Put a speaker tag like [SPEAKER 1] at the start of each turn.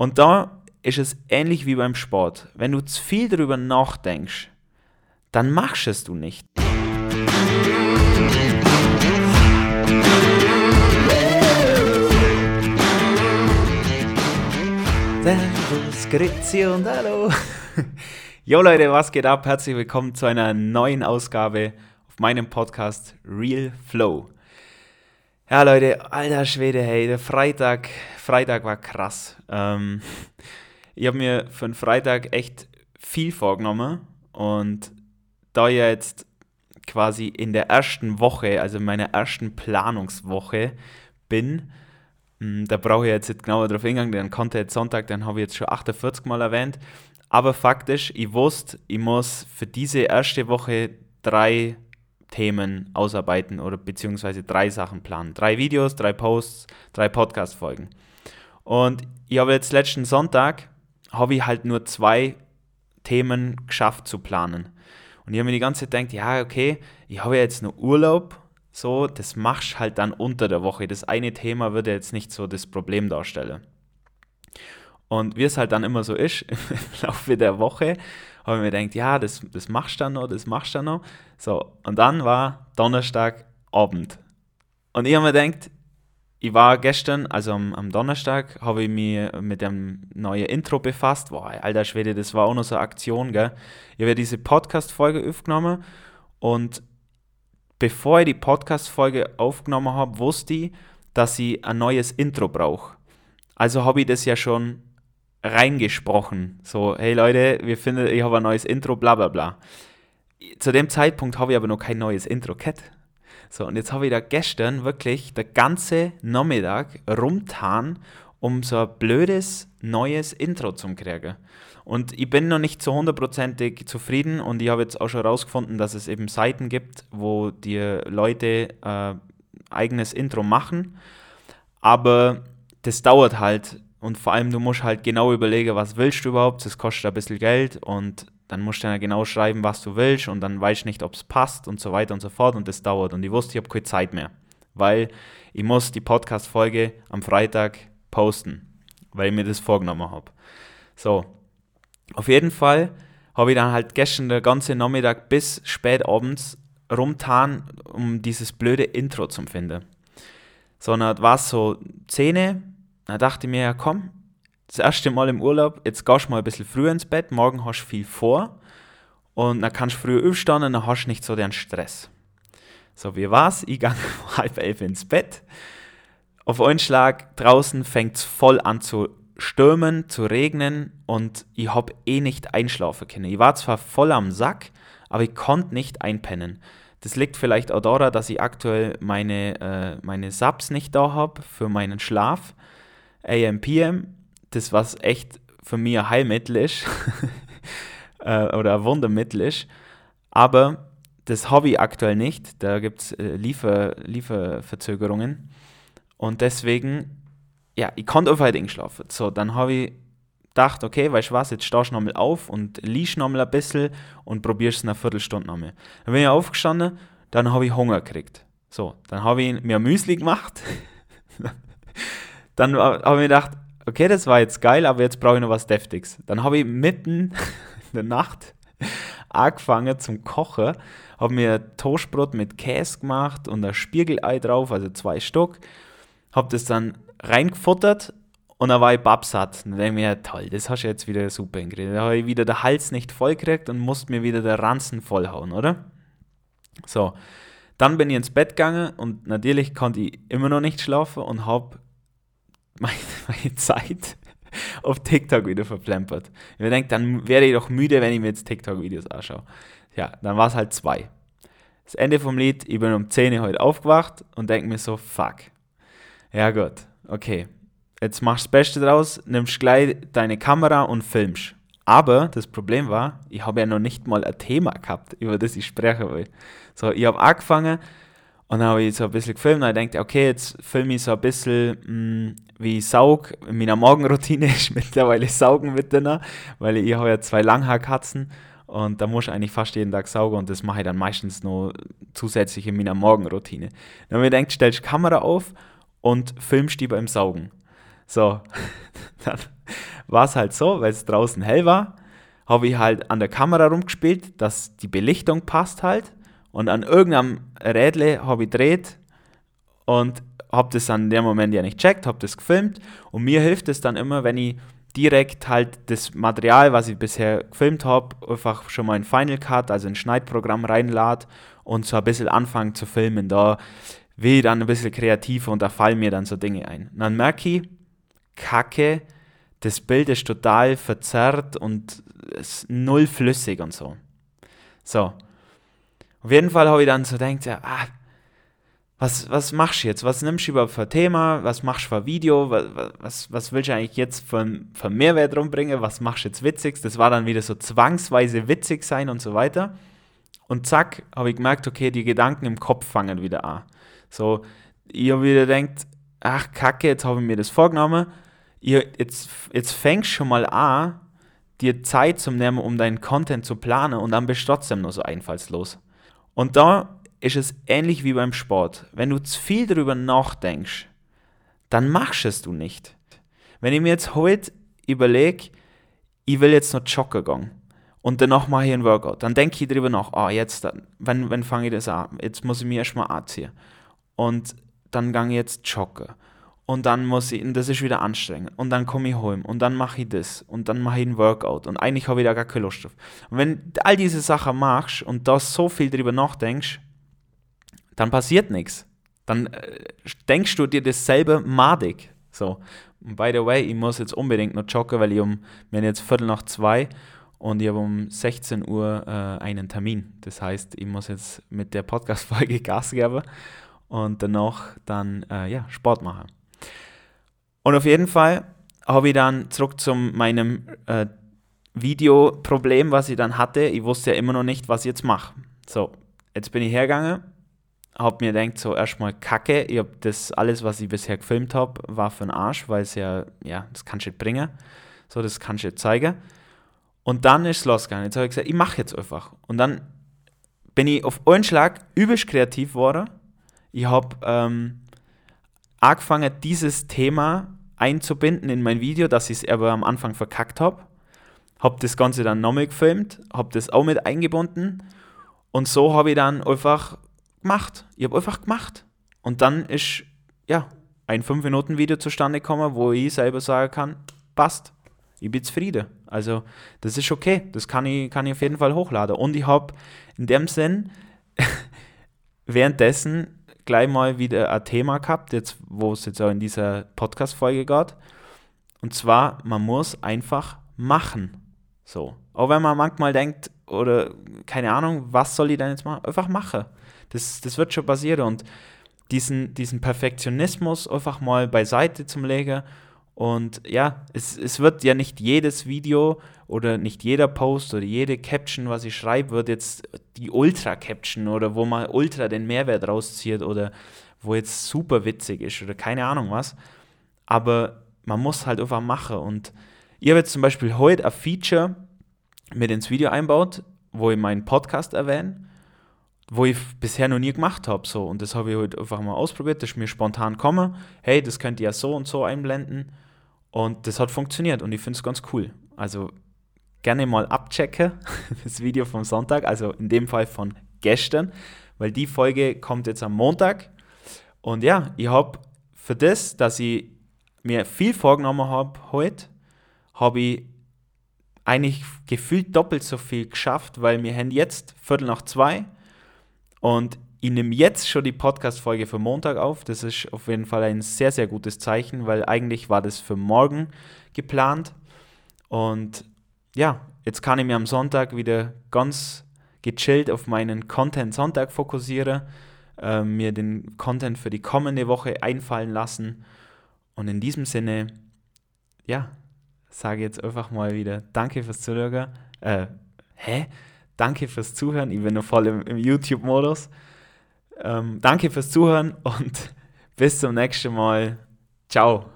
[SPEAKER 1] Und da ist es ähnlich wie beim Sport. Wenn du zu viel darüber nachdenkst, dann machst es du nicht. Servus, Grüezi und Hallo. Jo Leute, was geht ab? Herzlich willkommen zu einer neuen Ausgabe auf meinem Podcast Real Flow. Ja Leute, alter Schwede, hey, der Freitag, Freitag war krass. Ähm, ich habe mir für den Freitag echt viel vorgenommen und da ich jetzt quasi in der ersten Woche, also meiner ersten Planungswoche bin, hm, da brauche ich jetzt nicht genauer drauf hingehen, den jetzt Sonntag, den habe ich jetzt schon 48 Mal erwähnt. Aber faktisch, ich wusste, ich muss für diese erste Woche drei Themen ausarbeiten oder beziehungsweise drei Sachen planen. Drei Videos, drei Posts, drei Podcast-Folgen. Und ich habe jetzt letzten Sonntag, habe ich halt nur zwei Themen geschafft zu planen. Und ich habe mir die ganze Zeit gedacht, ja, okay, ich habe jetzt nur Urlaub, so, das machst halt dann unter der Woche. Das eine Thema würde jetzt nicht so das Problem darstellen. Und wie es halt dann immer so ist, im Laufe der Woche, habe ich mir gedacht, ja, das, das machst du dann noch, das machst du dann noch. So, und dann war Donnerstagabend. Und ich habe mir gedacht, ich war gestern, also am, am Donnerstag, habe ich mich mit dem neuen Intro befasst. Boah, alter Schwede, das war auch noch so eine Aktion, gell? Ich habe ja diese Podcast-Folge aufgenommen und bevor ich die Podcast-Folge aufgenommen habe, wusste ich, dass ich ein neues Intro brauche. Also habe ich das ja schon reingesprochen. So, hey Leute, wir finden, ich habe ein neues Intro, bla bla bla. Zu dem Zeitpunkt habe ich aber noch kein neues Intro gehabt. So, und jetzt habe ich da gestern wirklich der ganze Nachmittag rumtan, um so ein blödes neues Intro zu kriegen. Und ich bin noch nicht zu hundertprozentig zufrieden und ich habe jetzt auch schon herausgefunden, dass es eben Seiten gibt, wo die Leute äh, eigenes Intro machen. Aber das dauert halt und vor allem, du musst halt genau überlegen, was willst du überhaupt. Das kostet ein bisschen Geld und dann musst du dann genau schreiben, was du willst und dann weißt du nicht, ob es passt und so weiter und so fort und das dauert. Und ich wusste, ich habe keine Zeit mehr, weil ich muss die Podcast-Folge am Freitag posten, weil ich mir das vorgenommen habe. So, auf jeden Fall habe ich dann halt gestern den ganzen Nachmittag bis spät abends rumtan, um dieses blöde Intro zu finden. Sondern war so Zähne, dann dachte ich mir, ja komm, das erste Mal im Urlaub, jetzt gehst du mal ein bisschen früher ins Bett, morgen hast du viel vor und dann kannst du früher aufstehen und dann hast du nicht so den Stress. So, wie war's? Ich gehe um halb elf ins Bett. Auf einen Schlag draußen fängt es voll an zu stürmen, zu regnen und ich habe eh nicht einschlafen können. Ich war zwar voll am Sack, aber ich konnte nicht einpennen. Das liegt vielleicht auch daran, dass ich aktuell meine, äh, meine Subs nicht da habe für meinen Schlaf. AMPM, das was echt für mich ein Heilmittel ist äh, oder ein Wundermittel ist, aber das habe ich aktuell nicht, da gibt es äh, Liefer, Lieferverzögerungen und deswegen, ja, ich konnte auf heute schlafen. So, dann habe ich gedacht, okay, weißt du was, jetzt stehst du nochmal auf und liest nochmal ein bisschen und probierst es eine Viertelstunde nochmal. Dann bin ich aufgestanden, dann habe ich Hunger gekriegt. So, dann habe ich mir Müsli gemacht Dann habe ich mir gedacht, okay, das war jetzt geil, aber jetzt brauche ich noch was Deftiges. Dann habe ich mitten in der Nacht angefangen zum Kochen, habe mir Toastbrot mit Käse gemacht und ein Spiegelei drauf, also zwei Stück. Habe das dann reingefuttert und dann war ich babsatt. Und dann denke ich mir, toll, das hast du jetzt wieder super hingekriegt. Da habe ich wieder den Hals nicht voll gekriegt und musste mir wieder der Ranzen vollhauen, oder? So, dann bin ich ins Bett gegangen und natürlich konnte ich immer noch nicht schlafen und habe meine, meine Zeit auf TikTok wieder verplempert. Ich mir denke, dann wäre ich doch müde, wenn ich mir jetzt TikTok-Videos anschaue. Ja, dann war es halt zwei. Das Ende vom Lied, ich bin um 10 Uhr heute aufgewacht und denke mir so, fuck. Ja gut, okay. Jetzt machst du das Beste draus, nimmst gleich deine Kamera und filmst. Aber das Problem war, ich habe ja noch nicht mal ein Thema gehabt, über das ich sprechen will. So, ich habe angefangen und dann habe ich so ein bisschen gefilmt und ich denke, okay, jetzt filme ich so ein bisschen, mh, mm, wie ich saug. In meiner Morgenroutine ist mittlerweile Saugen mit drin, weil ich habe ja zwei Langhaarkatzen und da muss ich eigentlich fast jeden Tag saugen und das mache ich dann meistens noch zusätzlich in meiner Morgenroutine. Dann habe ich gedacht, stellst die Kamera auf und filmst die beim Saugen. So, dann war es halt so, weil es draußen hell war, habe ich halt an der Kamera rumgespielt, dass die Belichtung passt halt. Und an irgendeinem Rädle habe ich gedreht und habe das in dem Moment ja nicht checkt, habe das gefilmt. Und mir hilft es dann immer, wenn ich direkt halt das Material, was ich bisher gefilmt habe, einfach schon mal in Final Cut, also ein Schneidprogramm reinlade und so ein bisschen anfangen zu filmen. Da will ich dann ein bisschen kreativer und da fallen mir dann so Dinge ein. Und dann merke ich, Kacke, das Bild ist total verzerrt und ist null flüssig und so. So. Auf jeden Fall habe ich dann so gedacht, ja, ah, was, was machst du jetzt? Was nimmst du überhaupt für ein Thema? Was machst du für ein Video? Was, was, was willst du eigentlich jetzt für, für Mehrwert rumbringen? Was machst du jetzt Witziges? Das war dann wieder so zwangsweise witzig sein und so weiter. Und zack, habe ich gemerkt, okay, die Gedanken im Kopf fangen wieder an. So, ich habe wieder gedacht, ach Kacke, jetzt habe ich mir das vorgenommen. Ich, jetzt, jetzt fängst schon mal an, dir Zeit zu nehmen, um deinen Content zu planen und dann bist du trotzdem nur so einfallslos. Und da ist es ähnlich wie beim Sport. Wenn du zu viel darüber nachdenkst, dann machst es du nicht. Wenn ich mir jetzt heute überlege, ich will jetzt noch joggen gehen und danach mache ich einen Workout, dann denke ich darüber nach, ah, jetzt, wenn, wenn fange ich das an? Jetzt muss ich mir erstmal anziehen. Und dann gehe ich jetzt joggen. Und dann muss ich, und das ist wieder anstrengend. Und dann komme ich heim und dann mache ich das und dann mache ich einen Workout und eigentlich habe ich da gar keine Lust drauf. Und wenn all diese Sachen machst und da so viel darüber nachdenkst, dann passiert nichts. Dann äh, denkst du dir dasselbe madig. So. Und by the way, ich muss jetzt unbedingt noch joggen, weil ich um, wir jetzt Viertel nach zwei und ich habe um 16 Uhr äh, einen Termin. Das heißt, ich muss jetzt mit der Podcast-Folge Gas geben und danach dann äh, ja, Sport machen. Und auf jeden Fall habe ich dann zurück zu meinem äh, Videoproblem, was ich dann hatte. Ich wusste ja immer noch nicht, was ich jetzt mache. So, jetzt bin ich hergegangen habe mir gedacht, so erstmal Kacke, ich habe das alles, was ich bisher gefilmt habe, war für den Arsch, weil es ja, ja, das kannst du nicht bringen. So, das kannst du nicht zeigen. Und dann ist es losgegangen. Jetzt habe ich gesagt, ich mache jetzt einfach. Und dann bin ich auf einen Schlag übelst kreativ geworden. Ich habe ähm, angefangen, dieses Thema einzubinden in mein Video, dass ich es aber am Anfang verkackt habe. Habe das Ganze dann nochmal gefilmt, habe das auch mit eingebunden. Und so habe ich dann einfach gemacht. Ich habe einfach gemacht. Und dann ist, ja, ein 5-Minuten-Video zustande gekommen, wo ich selber sagen kann, passt, ich bin zufrieden. Also, das ist okay, das kann ich, kann ich auf jeden Fall hochladen. Und ich habe in dem Sinn währenddessen gleich mal wieder ein Thema gehabt, jetzt, wo es jetzt auch in dieser Podcast-Folge geht. Und zwar, man muss einfach machen. So. Auch wenn man manchmal denkt, oder keine Ahnung, was soll ich denn jetzt machen? Einfach machen. Das, das wird schon passieren. Und diesen, diesen Perfektionismus einfach mal beiseite zum legen. Und ja, es, es wird ja nicht jedes Video oder nicht jeder Post oder jede Caption, was ich schreibe, wird jetzt die Ultra-Caption oder wo man ultra den Mehrwert rauszieht oder wo jetzt super witzig ist oder keine Ahnung was. Aber man muss halt einfach machen. Und ich habe jetzt zum Beispiel heute ein Feature mit ins Video einbaut, wo ich meinen Podcast erwähne wo ich bisher noch nie gemacht habe. So. Und das habe ich heute einfach mal ausprobiert, das ist mir spontan gekommen. Hey, das könnt ihr ja so und so einblenden. Und das hat funktioniert und ich finde es ganz cool. Also gerne mal abchecken, das Video vom Sonntag, also in dem Fall von gestern, weil die Folge kommt jetzt am Montag. Und ja, ich habe für das, dass ich mir viel vorgenommen habe heute, habe ich eigentlich gefühlt doppelt so viel geschafft, weil wir haben jetzt Viertel nach zwei und ich nehme jetzt schon die Podcast-Folge für Montag auf. Das ist auf jeden Fall ein sehr, sehr gutes Zeichen, weil eigentlich war das für morgen geplant. Und ja, jetzt kann ich mir am Sonntag wieder ganz gechillt auf meinen Content Sonntag fokussieren, äh, mir den Content für die kommende Woche einfallen lassen. Und in diesem Sinne, ja, sage jetzt einfach mal wieder Danke fürs Zuhören. Äh, hä? Danke fürs Zuhören. Ich bin noch voll im, im YouTube-Modus. Ähm, danke fürs Zuhören und bis zum nächsten Mal. Ciao.